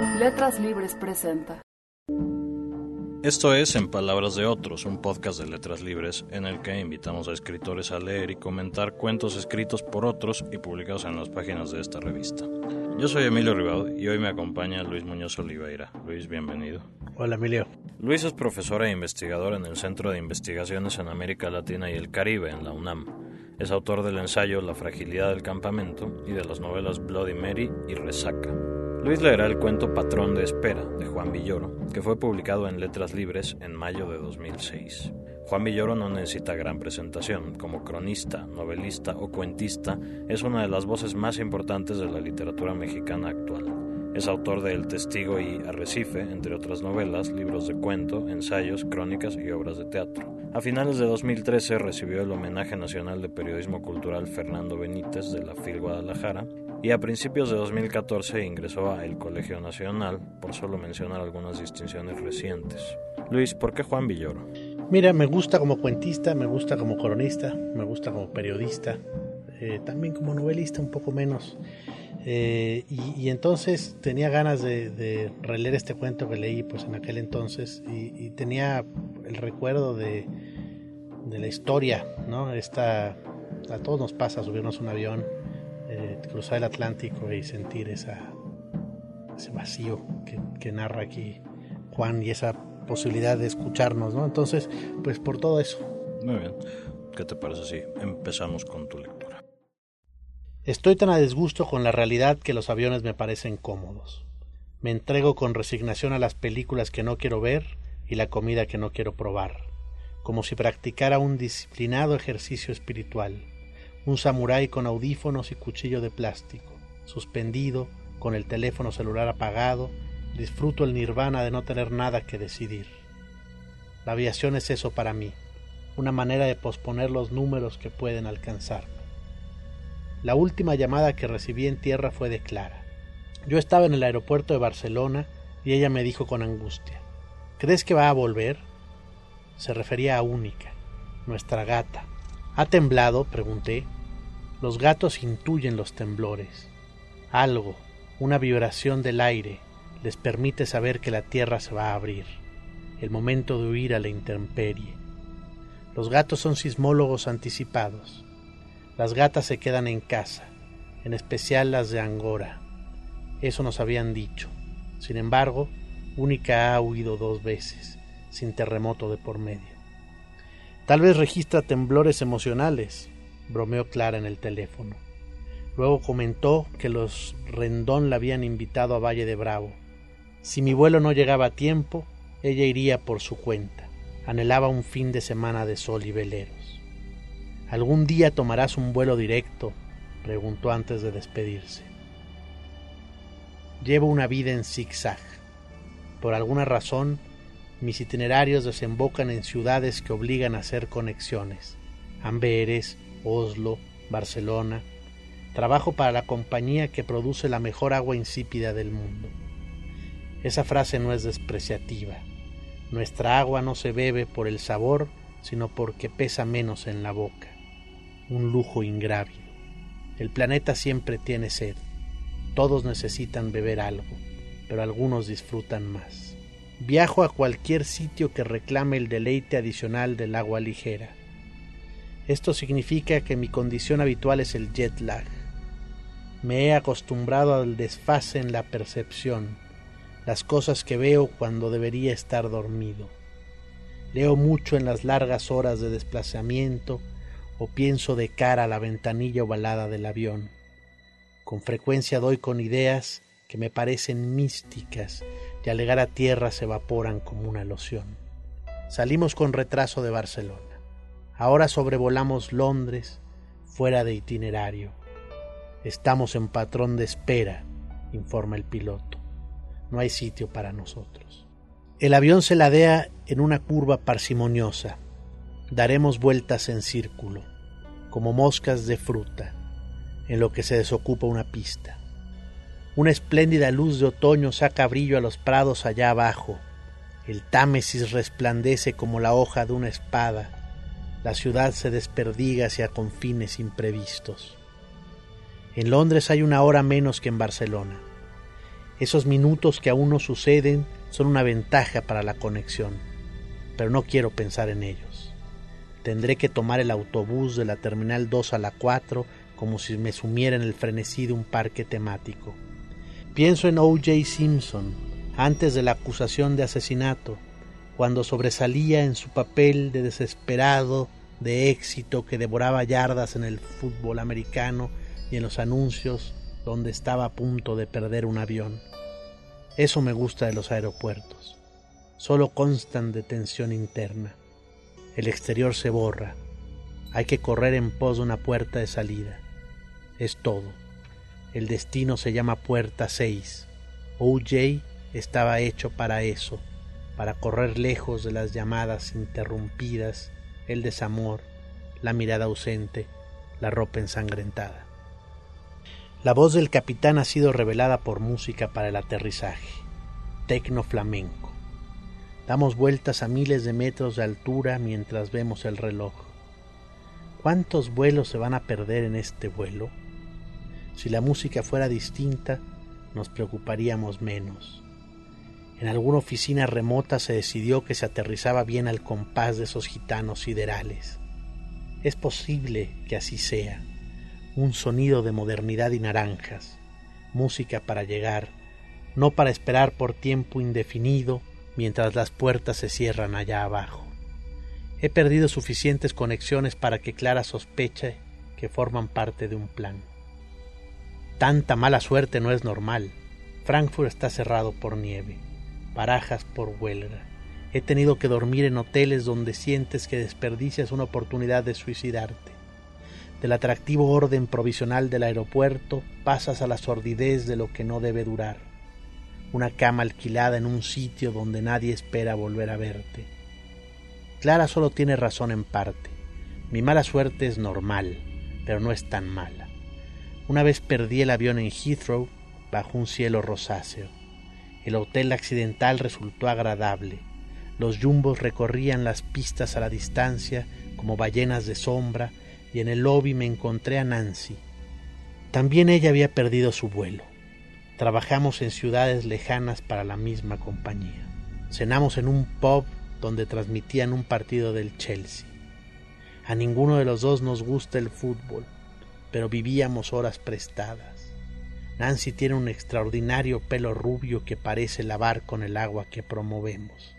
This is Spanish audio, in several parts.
Letras Libres presenta. Esto es En Palabras de Otros, un podcast de letras libres en el que invitamos a escritores a leer y comentar cuentos escritos por otros y publicados en las páginas de esta revista. Yo soy Emilio Ribaud y hoy me acompaña Luis Muñoz Oliveira. Luis, bienvenido. Hola Emilio. Luis es profesor e investigador en el Centro de Investigaciones en América Latina y el Caribe en la UNAM. Es autor del ensayo La fragilidad del campamento y de las novelas Bloody Mary y Resaca. Luis leerá el cuento Patrón de Espera de Juan Villoro, que fue publicado en Letras Libres en mayo de 2006. Juan Villoro no necesita gran presentación. Como cronista, novelista o cuentista, es una de las voces más importantes de la literatura mexicana actual. Es autor de El Testigo y Arrecife, entre otras novelas, libros de cuento, ensayos, crónicas y obras de teatro. A finales de 2013 recibió el Homenaje Nacional de Periodismo Cultural Fernando Benítez de la FIL Guadalajara y a principios de 2014 ingresó a el Colegio Nacional, por solo mencionar algunas distinciones recientes. Luis, ¿por qué Juan Villoro? Mira, me gusta como cuentista, me gusta como cronista, me gusta como periodista, eh, también como novelista un poco menos. Eh, y, entonces tenía ganas de, releer este cuento que leí pues en aquel entonces y, tenía el recuerdo de, de, la historia, ¿no? Esta, a todos nos pasa subirnos un avión eh, cruzar el Atlántico y sentir esa, ese vacío que, narra aquí Juan y esa posibilidad de escucharnos, ¿no? Entonces, pues por todo eso. Muy bien. ¿Qué te parece si empezamos con tu lectura? Estoy tan a disgusto con la realidad que los aviones me parecen cómodos. Me entrego con resignación a las películas que no quiero ver y la comida que no quiero probar, como si practicara un disciplinado ejercicio espiritual un samurái con audífonos y cuchillo de plástico, suspendido, con el teléfono celular apagado, disfruto el nirvana de no tener nada que decidir. La aviación es eso para mí, una manera de posponer los números que pueden alcanzarme. La última llamada que recibí en tierra fue de Clara. Yo estaba en el aeropuerto de Barcelona y ella me dijo con angustia, ¿crees que va a volver? Se refería a Única, nuestra gata. ¿Ha temblado? pregunté. Los gatos intuyen los temblores. Algo, una vibración del aire, les permite saber que la tierra se va a abrir, el momento de huir a la intemperie. Los gatos son sismólogos anticipados. Las gatas se quedan en casa, en especial las de Angora. Eso nos habían dicho. Sin embargo, Única ha huido dos veces, sin terremoto de por medio. Tal vez registra temblores emocionales, bromeó Clara en el teléfono. Luego comentó que los Rendón la habían invitado a Valle de Bravo. Si mi vuelo no llegaba a tiempo, ella iría por su cuenta. Anhelaba un fin de semana de sol y veleros. ¿Algún día tomarás un vuelo directo? preguntó antes de despedirse. Llevo una vida en zigzag. Por alguna razón, mis itinerarios desembocan en ciudades que obligan a hacer conexiones. Amberes, Oslo, Barcelona. Trabajo para la compañía que produce la mejor agua insípida del mundo. Esa frase no es despreciativa. Nuestra agua no se bebe por el sabor, sino porque pesa menos en la boca. Un lujo ingrávido. El planeta siempre tiene sed. Todos necesitan beber algo, pero algunos disfrutan más. Viajo a cualquier sitio que reclame el deleite adicional del agua ligera. Esto significa que mi condición habitual es el jet lag. Me he acostumbrado al desfase en la percepción, las cosas que veo cuando debería estar dormido. Leo mucho en las largas horas de desplazamiento o pienso de cara a la ventanilla ovalada del avión. Con frecuencia doy con ideas que me parecen místicas y al llegar a tierra se evaporan como una loción. Salimos con retraso de Barcelona. Ahora sobrevolamos Londres fuera de itinerario. Estamos en patrón de espera, informa el piloto. No hay sitio para nosotros. El avión se ladea en una curva parsimoniosa. Daremos vueltas en círculo, como moscas de fruta, en lo que se desocupa una pista. Una espléndida luz de otoño saca brillo a los prados allá abajo. El Támesis resplandece como la hoja de una espada la ciudad se desperdiga hacia confines imprevistos. En Londres hay una hora menos que en Barcelona. Esos minutos que aún no suceden son una ventaja para la conexión, pero no quiero pensar en ellos. Tendré que tomar el autobús de la Terminal 2 a la 4 como si me sumiera en el frenesí de un parque temático. Pienso en O.J. Simpson, antes de la acusación de asesinato, cuando sobresalía en su papel de desesperado, de éxito que devoraba yardas en el fútbol americano y en los anuncios donde estaba a punto de perder un avión. Eso me gusta de los aeropuertos. Solo constan de tensión interna. El exterior se borra. Hay que correr en pos de una puerta de salida. Es todo. El destino se llama Puerta 6. OJ estaba hecho para eso, para correr lejos de las llamadas interrumpidas, el desamor, la mirada ausente, la ropa ensangrentada. La voz del capitán ha sido revelada por música para el aterrizaje, tecno flamenco. Damos vueltas a miles de metros de altura mientras vemos el reloj. ¿Cuántos vuelos se van a perder en este vuelo? Si la música fuera distinta, nos preocuparíamos menos. En alguna oficina remota se decidió que se aterrizaba bien al compás de esos gitanos siderales. Es posible que así sea. Un sonido de modernidad y naranjas, música para llegar, no para esperar por tiempo indefinido mientras las puertas se cierran allá abajo. He perdido suficientes conexiones para que Clara sospeche que forman parte de un plan. Tanta mala suerte no es normal. Frankfurt está cerrado por nieve, barajas por huelga. He tenido que dormir en hoteles donde sientes que desperdicias una oportunidad de suicidarte. Del atractivo orden provisional del aeropuerto pasas a la sordidez de lo que no debe durar. Una cama alquilada en un sitio donde nadie espera volver a verte. Clara solo tiene razón en parte. Mi mala suerte es normal, pero no es tan mala. Una vez perdí el avión en Heathrow bajo un cielo rosáceo. El hotel accidental resultó agradable. Los yumbos recorrían las pistas a la distancia como ballenas de sombra y en el lobby me encontré a Nancy. También ella había perdido su vuelo. Trabajamos en ciudades lejanas para la misma compañía. Cenamos en un pub donde transmitían un partido del Chelsea. A ninguno de los dos nos gusta el fútbol, pero vivíamos horas prestadas. Nancy tiene un extraordinario pelo rubio que parece lavar con el agua que promovemos.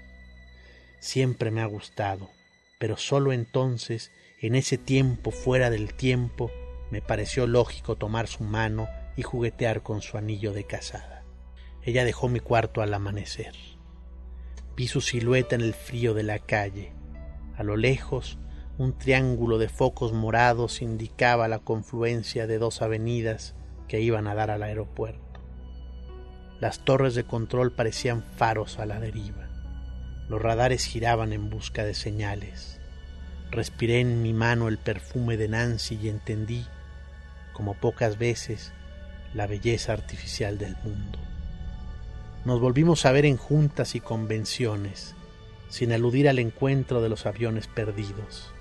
Siempre me ha gustado, pero solo entonces, en ese tiempo fuera del tiempo, me pareció lógico tomar su mano y juguetear con su anillo de casada. Ella dejó mi cuarto al amanecer. Vi su silueta en el frío de la calle. A lo lejos, un triángulo de focos morados indicaba la confluencia de dos avenidas que iban a dar al aeropuerto. Las torres de control parecían faros a la deriva. Los radares giraban en busca de señales. Respiré en mi mano el perfume de Nancy y entendí, como pocas veces, la belleza artificial del mundo. Nos volvimos a ver en juntas y convenciones, sin aludir al encuentro de los aviones perdidos.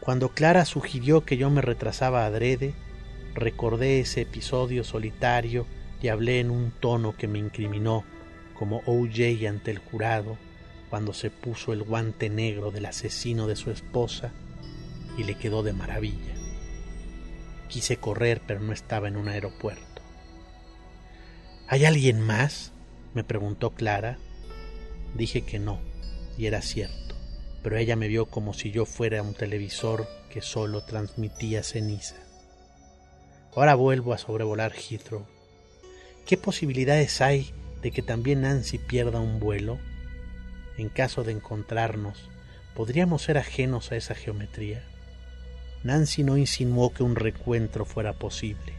Cuando Clara sugirió que yo me retrasaba adrede, recordé ese episodio solitario y hablé en un tono que me incriminó como OJ ante el jurado cuando se puso el guante negro del asesino de su esposa y le quedó de maravilla. Quise correr pero no estaba en un aeropuerto. ¿Hay alguien más? me preguntó Clara. Dije que no, y era cierto pero ella me vio como si yo fuera un televisor que solo transmitía ceniza. Ahora vuelvo a sobrevolar Heathrow. ¿Qué posibilidades hay de que también Nancy pierda un vuelo? En caso de encontrarnos, ¿podríamos ser ajenos a esa geometría? Nancy no insinuó que un recuentro fuera posible.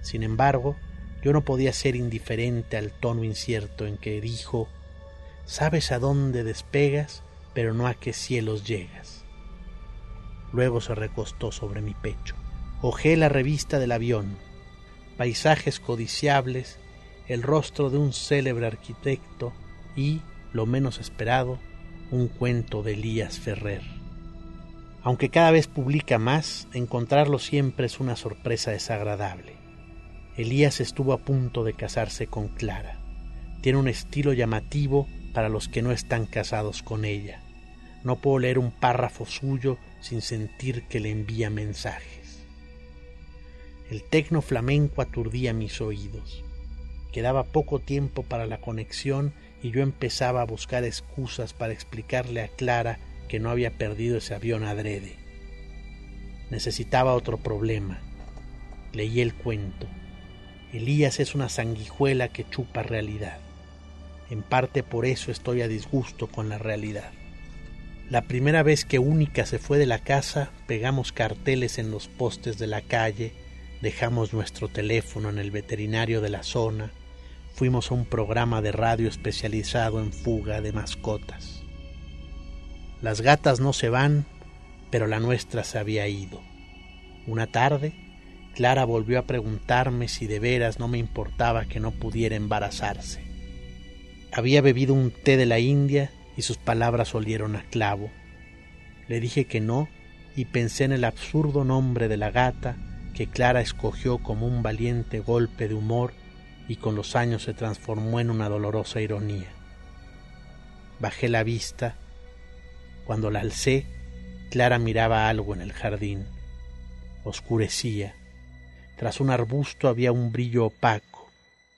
Sin embargo, yo no podía ser indiferente al tono incierto en que dijo ¿Sabes a dónde despegas? pero no a qué cielos llegas. Luego se recostó sobre mi pecho. Ojé la revista del avión, paisajes codiciables, el rostro de un célebre arquitecto y, lo menos esperado, un cuento de Elías Ferrer. Aunque cada vez publica más, encontrarlo siempre es una sorpresa desagradable. Elías estuvo a punto de casarse con Clara. Tiene un estilo llamativo para los que no están casados con ella. No puedo leer un párrafo suyo sin sentir que le envía mensajes. El tecno flamenco aturdía mis oídos. Quedaba poco tiempo para la conexión y yo empezaba a buscar excusas para explicarle a Clara que no había perdido ese avión adrede. Necesitaba otro problema. Leí el cuento. Elías es una sanguijuela que chupa realidad. En parte por eso estoy a disgusto con la realidad. La primera vez que Única se fue de la casa, pegamos carteles en los postes de la calle, dejamos nuestro teléfono en el veterinario de la zona, fuimos a un programa de radio especializado en fuga de mascotas. Las gatas no se van, pero la nuestra se había ido. Una tarde, Clara volvió a preguntarme si de veras no me importaba que no pudiera embarazarse. Había bebido un té de la India y sus palabras olieron a clavo. Le dije que no y pensé en el absurdo nombre de la gata que Clara escogió como un valiente golpe de humor y con los años se transformó en una dolorosa ironía. Bajé la vista. Cuando la alcé, Clara miraba algo en el jardín. Oscurecía. Tras un arbusto había un brillo opaco,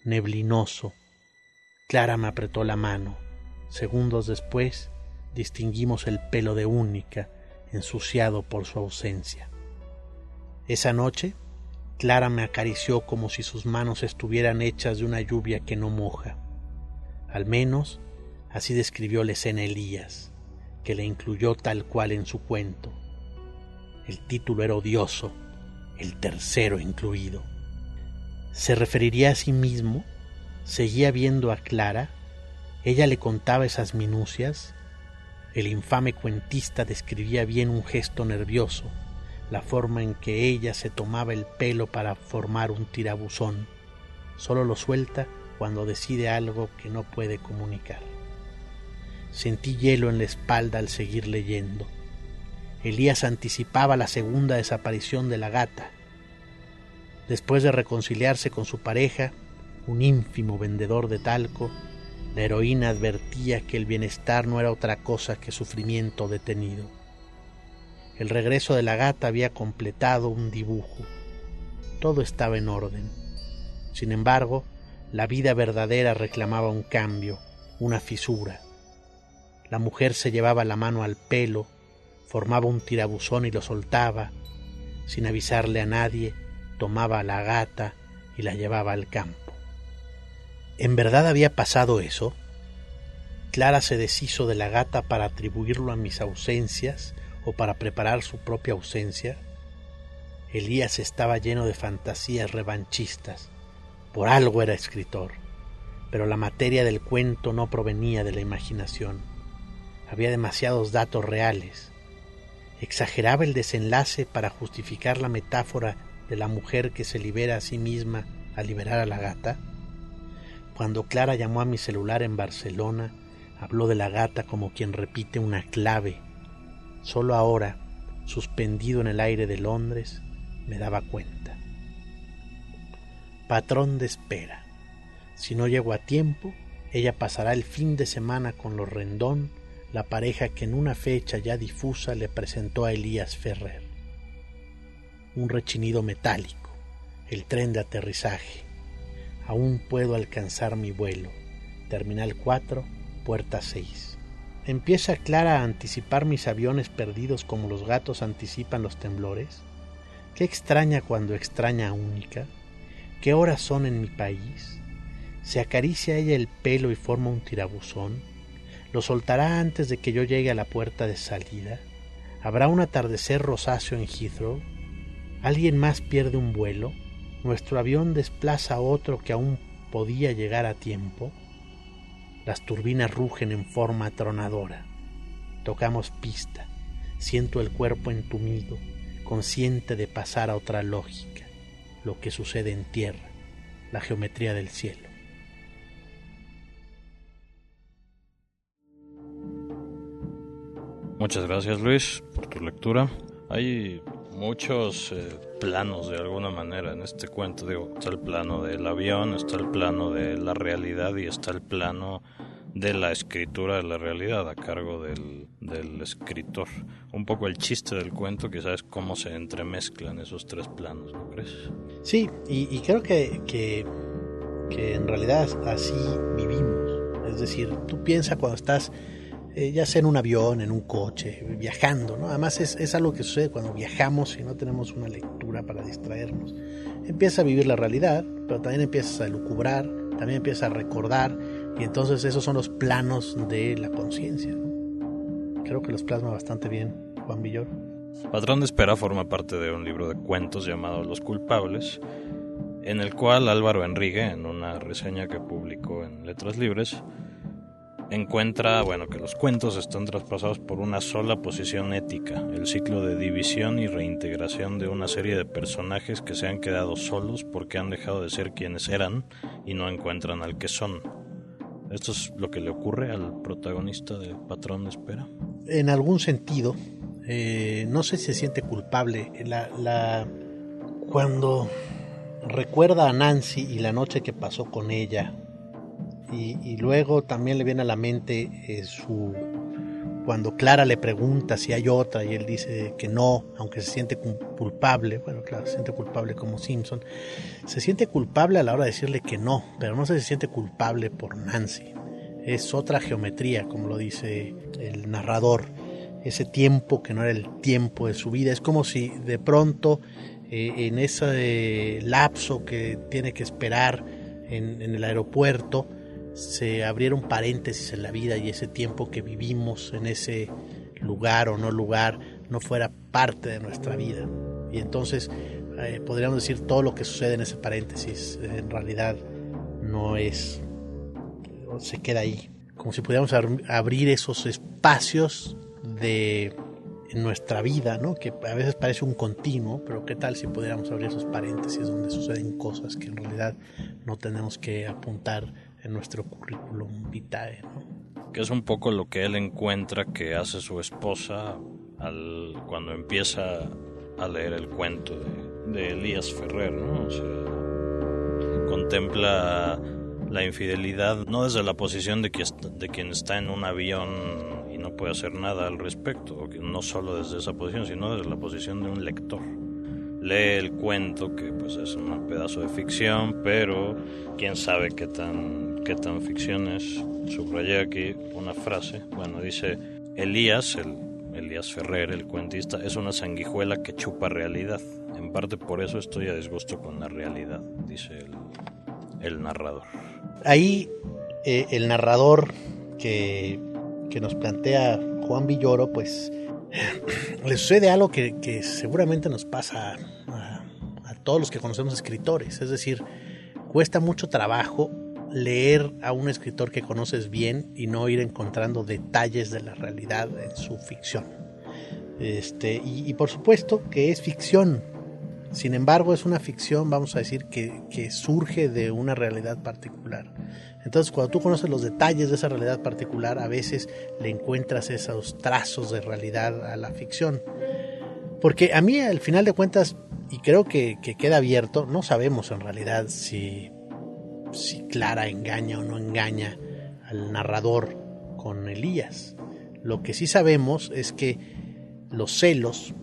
neblinoso. Clara me apretó la mano. Segundos después distinguimos el pelo de Única, ensuciado por su ausencia. Esa noche, Clara me acarició como si sus manos estuvieran hechas de una lluvia que no moja. Al menos así describió la escena Elías, que le incluyó tal cual en su cuento. El título era odioso, el tercero incluido. ¿Se referiría a sí mismo? ¿Seguía viendo a Clara? Ella le contaba esas minucias. El infame cuentista describía bien un gesto nervioso, la forma en que ella se tomaba el pelo para formar un tirabuzón. Solo lo suelta cuando decide algo que no puede comunicar. Sentí hielo en la espalda al seguir leyendo. Elías anticipaba la segunda desaparición de la gata. Después de reconciliarse con su pareja, un ínfimo vendedor de talco, la heroína advertía que el bienestar no era otra cosa que sufrimiento detenido. El regreso de la gata había completado un dibujo. Todo estaba en orden. Sin embargo, la vida verdadera reclamaba un cambio, una fisura. La mujer se llevaba la mano al pelo, formaba un tirabuzón y lo soltaba. Sin avisarle a nadie, tomaba a la gata y la llevaba al campo. ¿En verdad había pasado eso? Clara se deshizo de la gata para atribuirlo a mis ausencias o para preparar su propia ausencia. Elías estaba lleno de fantasías revanchistas. Por algo era escritor, pero la materia del cuento no provenía de la imaginación. Había demasiados datos reales. Exageraba el desenlace para justificar la metáfora de la mujer que se libera a sí misma al liberar a la gata. Cuando Clara llamó a mi celular en Barcelona, habló de la gata como quien repite una clave. Solo ahora, suspendido en el aire de Londres, me daba cuenta. Patrón de espera. Si no llego a tiempo, ella pasará el fin de semana con los Rendón, la pareja que en una fecha ya difusa le presentó a Elías Ferrer. Un rechinido metálico, el tren de aterrizaje, Aún puedo alcanzar mi vuelo. Terminal 4, puerta 6. ¿Empieza Clara a anticipar mis aviones perdidos como los gatos anticipan los temblores? ¿Qué extraña cuando extraña Única? ¿Qué horas son en mi país? ¿Se acaricia ella el pelo y forma un tirabuzón? ¿Lo soltará antes de que yo llegue a la puerta de salida? ¿Habrá un atardecer rosáceo en Heathrow? ¿Alguien más pierde un vuelo? nuestro avión desplaza a otro que aún podía llegar a tiempo. Las turbinas rugen en forma atronadora. Tocamos pista. Siento el cuerpo entumido, consciente de pasar a otra lógica, lo que sucede en tierra, la geometría del cielo. Muchas gracias Luis por tu lectura. Hay muchos eh, planos de alguna manera en este cuento. Digo, está el plano del avión, está el plano de la realidad y está el plano de la escritura de la realidad a cargo del, escritor. Un poco el chiste del cuento quizás es cómo se entremezclan esos tres planos, ¿no crees? Sí, y, creo que, que, que en realidad así vivimos. Es decir, tú piensas cuando estás eh, ya sea en un avión, en un coche, viajando, ¿no? Además es, es, algo que sucede cuando viajamos y no tenemos una lectura para distraernos. Empiezas a vivir la realidad, pero también empiezas a lucubrar, también empiezas a recordar, y entonces esos son los planos de la conciencia. Creo que los plasma bastante bien Juan Villor. Patrón de Espera forma parte de un libro de cuentos llamado Los Culpables, en el cual Álvaro Enrique, en una reseña que publicó en Letras Libres, encuentra, bueno, que los cuentos están traspasados por una sola posición ética, el ciclo de división y reintegración de una serie de personajes que se han quedado solos porque han dejado de ser quienes eran y no encuentran al que son. ¿Esto es lo que le ocurre al protagonista de Patrón de Espera? En algún sentido, eh, no sé si se siente culpable. La, la, cuando recuerda a Nancy y la noche que pasó con ella, y, luego también le viene a la mente eh, su cuando Clara le pregunta si hay otra y él dice que no, aunque se siente culpable, bueno, claro, se siente culpable como Simpson, se siente culpable a la hora de decirle que no, pero no se siente culpable por Nancy. Es otra geometría, como lo dice el narrador. Ese tiempo que no era el tiempo de su vida, es como si de pronto eh, en ese lapso que tiene que esperar en el aeropuerto, se abriera un paréntesis en la vida y ese tiempo que vivimos en ese lugar o no lugar no fuera parte de nuestra vida. Y entonces eh, podríamos decir todo lo que sucede en ese paréntesis en realidad no es, se queda ahí. Como si pudiéramos abrir esos espacios de nuestra vida, ¿no? que a veces parece un continuo, pero qué tal si pudiéramos abrir esos paréntesis donde suceden cosas que en realidad no tenemos que apuntar en nuestro currículum vitae. Que es un poco lo que él encuentra que hace su esposa al, cuando empieza a leer el cuento de, Elías Ferrer, ¿no? Contempla la infidelidad no desde la posición de, que, de quien está en un avión y no puede hacer nada al respecto, no solo desde esa posición, sino desde la posición de un lector lee el cuento, que pues es un pedazo de ficción, pero quién sabe qué tan, qué tan ficción es. Subrayé aquí una frase, bueno, dice Elías, el, Elías Ferrer, el cuentista, es una sanguijuela que chupa realidad. En parte por eso estoy a disgusto con la realidad, dice el, narrador. Ahí eh, el narrador que, que nos plantea Juan Villoro, pues le sucede algo que, seguramente nos pasa a, todos los que conocemos escritores. Es decir, cuesta mucho trabajo leer a un escritor que conoces bien y no ir encontrando detalles de la realidad en su ficción. Este, y, por supuesto que es ficción. Sin embargo, es una ficción, vamos a decir, que, que surge de una realidad particular. Entonces, cuando tú conoces los detalles de esa realidad particular, a veces le encuentras esos trazos de realidad a la ficción. Porque a mí, al final de cuentas, y creo que, queda abierto, no sabemos en realidad si, si Clara engaña o no engaña al narrador con Elías. Lo que sí sabemos es que los celos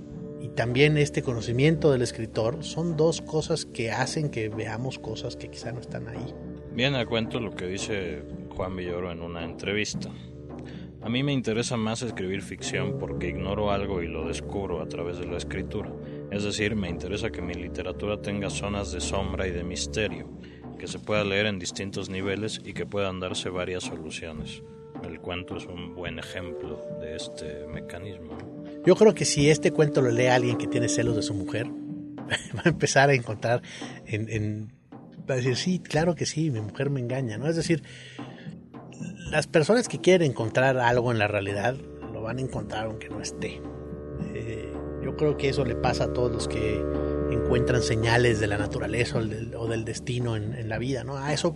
y también este conocimiento del escritor son dos cosas que hacen que veamos cosas que quizá no están ahí. Viene a cuento lo que dice Juan Villoro en una entrevista. A mí me interesa más escribir ficción porque ignoro algo y lo descubro a través de la escritura. Es decir, me interesa que mi literatura tenga zonas de sombra y de misterio, que se pueda leer en distintos niveles y que puedan darse varias soluciones. El cuento es un buen ejemplo de este mecanismo. Yo creo que si este cuento lo lee alguien que tiene celos de su mujer, va a empezar a encontrar en va a decir, sí, claro que sí, mi mujer me engaña, ¿no? Es decir, las personas que quieren encontrar algo en la realidad lo van a encontrar aunque no esté. Eh, yo creo que eso le pasa a todos los que encuentran señales de la naturaleza o del, destino en, la vida, ¿no? A eso,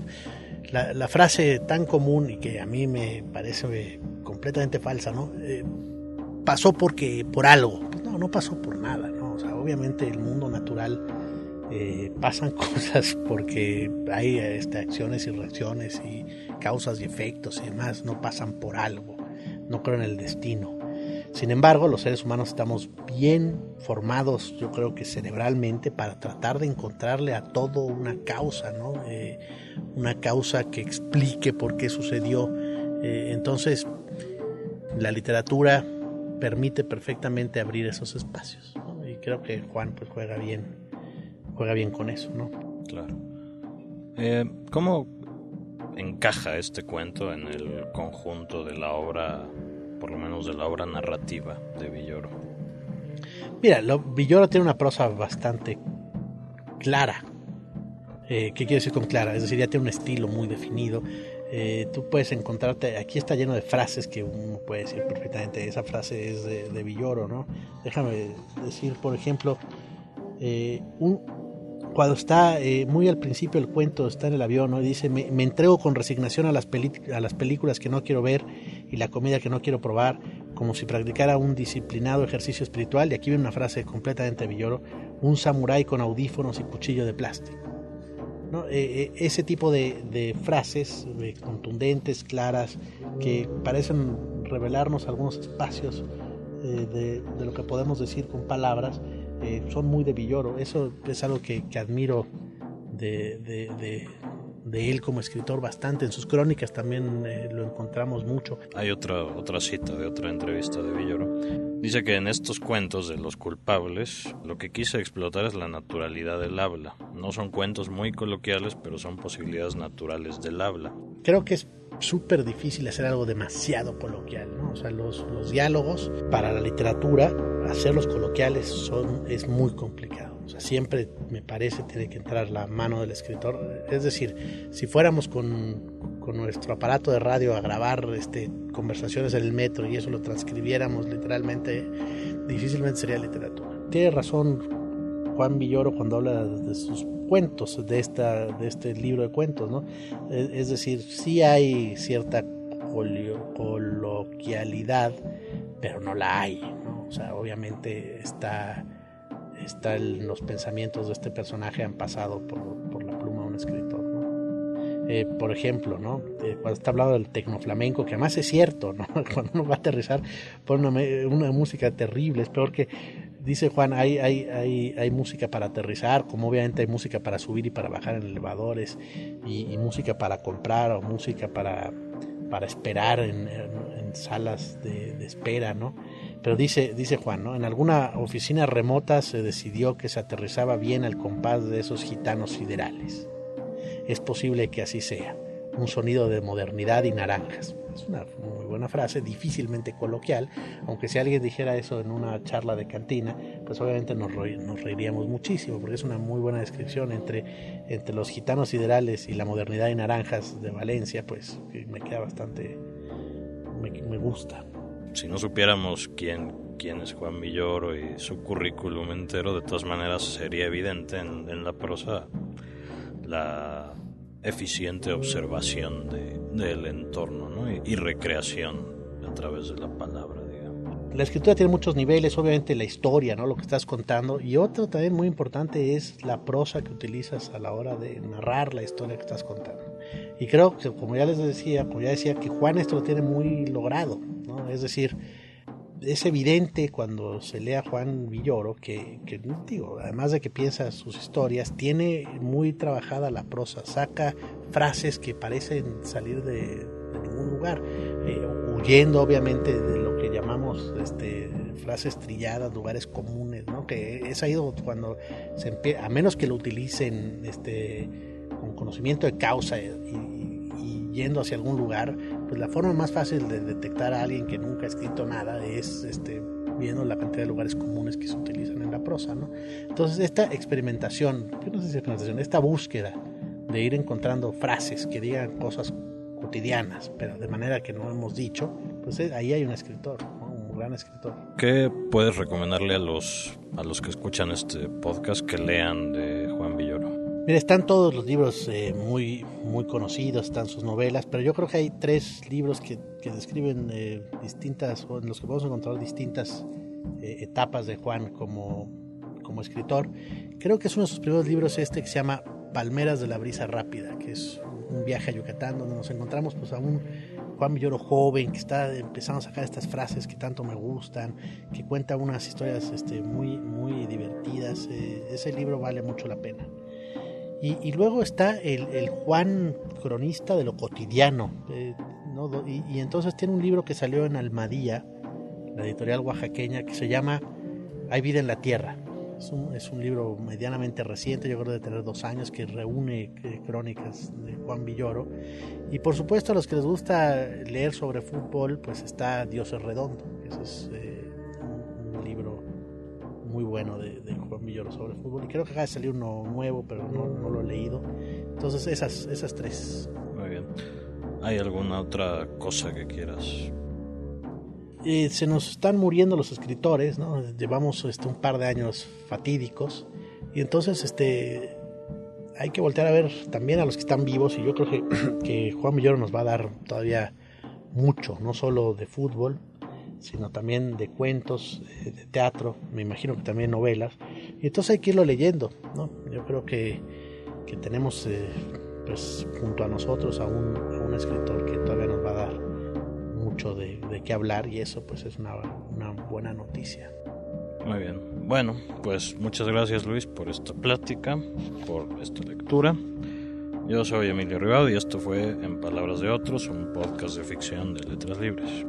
la, frase tan común y que a mí me parece completamente falsa, ¿no? Eh, pasó porque, por algo. no, no pasó por nada, ¿no? O sea, obviamente el mundo natural eh, pasan cosas porque hay este, acciones y reacciones y causas y efectos y demás, no pasan por algo, no creo en el destino. Sin embargo, los seres humanos estamos bien formados, yo creo que cerebralmente, para tratar de encontrarle a todo una causa, ¿no? Eh, una causa que explique por qué sucedió. Eh, entonces, la literatura permite perfectamente abrir esos espacios. Y creo que Juan pues juega bien juega bien con eso, ¿no? Claro. Eh, ¿Cómo encaja este cuento en el conjunto de la obra, por lo menos de la obra narrativa de Villoro? Mira, lo, Villoro tiene una prosa bastante clara. Eh, ¿Qué quiere decir con clara? Es decir, ya tiene un estilo muy definido. Eh, tú puedes encontrarte, aquí está lleno de frases que uno puede decir perfectamente, esa frase es de, de Villoro, ¿no? Déjame decir, por ejemplo, un, cuando está eh, muy al principio el cuento, está en el avión, ¿no? y dice, me, entrego con resignación a las, a las películas que no quiero ver y la comida que no quiero probar, como si practicara un disciplinado ejercicio espiritual. Y aquí viene una frase completamente villoro, un samurái con audífonos y cuchillo de plástico. ¿no? Eh, eh, ese tipo de, frases contundentes, claras, que parecen revelarnos algunos espacios de, de lo que podemos decir con palabras, eh, son muy de Villoro. Eso es algo que, admiro de, de, él como escritor bastante. En sus crónicas también eh, lo encontramos mucho. Hay otra, otra cita de otra entrevista de Villoro. Dice que en estos cuentos de los culpables lo que quise explotar es la naturalidad del habla. No son cuentos muy coloquiales, pero son posibilidades naturales del habla. Creo que es súper difícil hacer algo demasiado coloquial, ¿no? O sea, los, los diálogos para la literatura, hacerlos coloquiales son, es muy complicado. O sea, siempre me parece tiene que entrar la mano del escritor. Es decir, si fuéramos con, con nuestro aparato de radio a grabar este, conversaciones en el metro y eso lo transcribiéramos literalmente, difícilmente sería literatura. Tiene razón Juan Villoro cuando habla de sus cuentos de, esta, de este libro de cuentos, ¿no? Es decir, sí hay cierta coloquialidad, pero no la hay. O sea, obviamente está, está los pensamientos de este personaje han pasado por, por la pluma de un escritor. Eh, por ejemplo, ¿no? Eh, cuando está hablando del tecnoflamenco, que además es cierto, ¿no? Cuando uno va a aterrizar por una, música terrible, es peor que dice Juan, hay, hay, hay, hay, música para aterrizar, como obviamente hay música para subir y para bajar en elevadores, y, música para comprar o música para, para esperar en, salas de, espera, ¿no? Pero dice, dice Juan, ¿no? En alguna oficina remota se decidió que se aterrizaba bien al compás de esos gitanos siderales. Es posible que así sea, un sonido de modernidad y naranjas es una muy buena frase, difícilmente coloquial, aunque si alguien dijera eso en una charla de cantina, pues obviamente nos, nos reiríamos muchísimo, porque es una muy buena descripción entre, entre los gitanos siderales y la modernidad y naranjas de Valencia, pues me queda bastante, me, gusta. Si no supiéramos quién, quién es Juan Villoro y su currículum entero, de todas maneras sería evidente en, en la prosa la eficiente observación de, del entorno ¿no? y, recreación a través de la palabra. La escritura tiene muchos niveles, obviamente la historia, ¿no? lo que estás contando, y otro también muy importante es la prosa que utilizas a la hora de narrar la historia que estás contando. Y creo que, como ya les decía, como ya decía, que Juan esto lo tiene muy logrado, ¿no? es decir, es evidente cuando se lee a Juan Villoro que, digo, además de que piensa sus historias, tiene muy trabajada la prosa, saca frases que parecen salir de, ningún lugar, eh, huyendo obviamente de lo que llamamos este, frases trilladas, lugares comunes, ¿no? que es ahí cuando se a menos que lo utilicen este, con conocimiento de causa y yendo hacia algún lugar, pues la forma más fácil de detectar a alguien que nunca ha escrito nada es este, viendo la cantidad de lugares comunes que se utilizan en la prosa, ¿no? Entonces esta experimentación, no sé si experimentación, esta búsqueda de ir encontrando frases que digan cosas cotidianas, pero de manera que no hemos dicho, pues eh, ahí hay un escritor, un gran escritor. ¿Qué puedes recomendarle a los, a los que escuchan este podcast que lean de? Mira, están todos los libros eh, muy, muy conocidos, están sus novelas, pero yo creo que hay tres libros que, que describen eh, distintas, o en los que podemos encontrar distintas eh, etapas de Juan como, como escritor. Creo que es uno de sus primeros libros este que se llama Palmeras de la Brisa Rápida, que es un viaje a Yucatán donde nos encontramos pues a un Juan Villoro joven que está empezando a sacar estas frases que tanto me gustan, que cuenta unas historias este, muy, muy divertidas. Eh, ese libro vale mucho la pena. Y, luego está el, Juan cronista de lo cotidiano. Eh, y, entonces tiene un libro que salió en Almadía, la editorial oaxaqueña, que se llama Hay vida en la tierra. Es un, es un libro medianamente reciente, yo creo de tener dos años, que reúne eh, crónicas de Juan Villoro. Y por supuesto a los que les gusta leer sobre fútbol, pues está Dios es redondo. Ese es eh, un, libro muy bueno de, Juan Villoro sobre fútbol. Y creo que acaba de salir uno nuevo, pero no, no lo he leído. Entonces esas, esas tres. Muy bien. ¿Hay alguna otra cosa que quieras eh, se nos están muriendo los escritores, ¿no? Llevamos este, un par de años fatídicos y entonces este hay que voltear a ver también a los que están vivos y yo creo que, que Juan Milloro nos va a dar todavía mucho, no solo de fútbol, sino también de cuentos, de teatro, me imagino que también novelas. Y entonces hay que irlo leyendo, ¿no? Yo creo que, que tenemos eh, pues junto a nosotros a un, a un escritor que todavía nos va a dar mucho de, de qué hablar y eso pues es una, una buena noticia. Muy bien. Bueno, pues muchas gracias Luis por esta plática, por esta lectura. Yo soy Emilio Ribado y esto fue En Palabras de Otros, un podcast de ficción de letras libres.